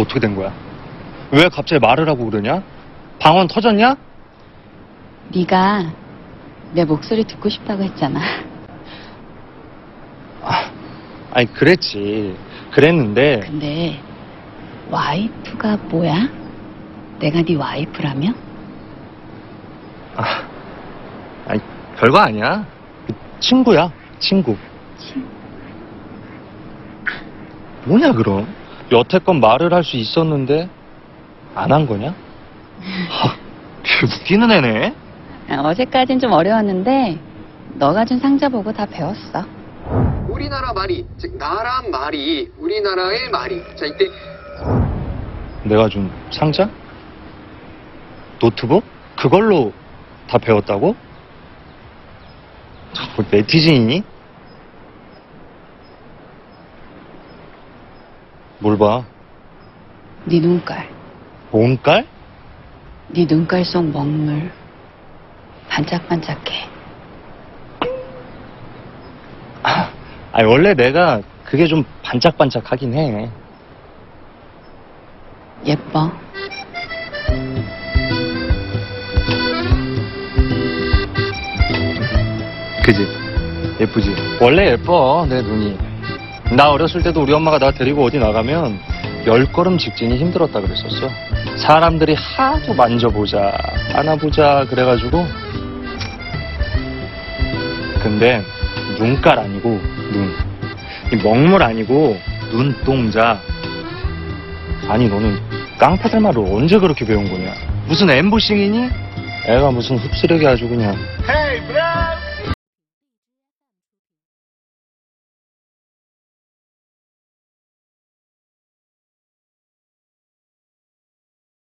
너 어떻게 된 거야? 왜 갑자기 말을 하고 그러냐? 방언 터졌냐? 네가 내 목소리 듣고 싶다고 했잖아. 아니 그랬지. 그랬는데 근데 와이프가 뭐야? 내가 네 와이프라며? 아, 아니 별거 아니야. 그 친구야. 친구. 친- 뭐냐 그럼? 여태껏 말을 할 수 있었는데 안 한 거냐? 하, 개 웃기는 애네. 아, 어제까진 좀 어려웠는데 너가 준 상자 보고 다 배웠어. 우리나라 말이, 즉 나라 말이, 우리나라의 말이. 자 이때 내가 준 상자? 노트북? 그걸로 다 배웠다고? 뭐 네티즌이니? 뭘 봐? 네 눈깔, 몸깔? 네 눈깔 속 먹물 반짝반짝해. 아니 원래 내가 그게 좀 반짝반짝하긴 해. 예뻐. 그지? 예쁘지? 원래 예뻐 내 눈이. 나 어렸을 때도 우리 엄마가 나 데리고 어디 나가면 열 걸음 직진이 힘들었다 그랬었어. 사람들이 하도 만져보자, 안아보자 그래가지고. 근데 눈깔 아니고 눈. 이 먹물 아니고 눈동자. 아니 너는 깡패들 말을 언제 그렇게 배운 거냐? 무슨 엠보싱이니? 애가 무슨 흡수력이 아주 그냥. Hey!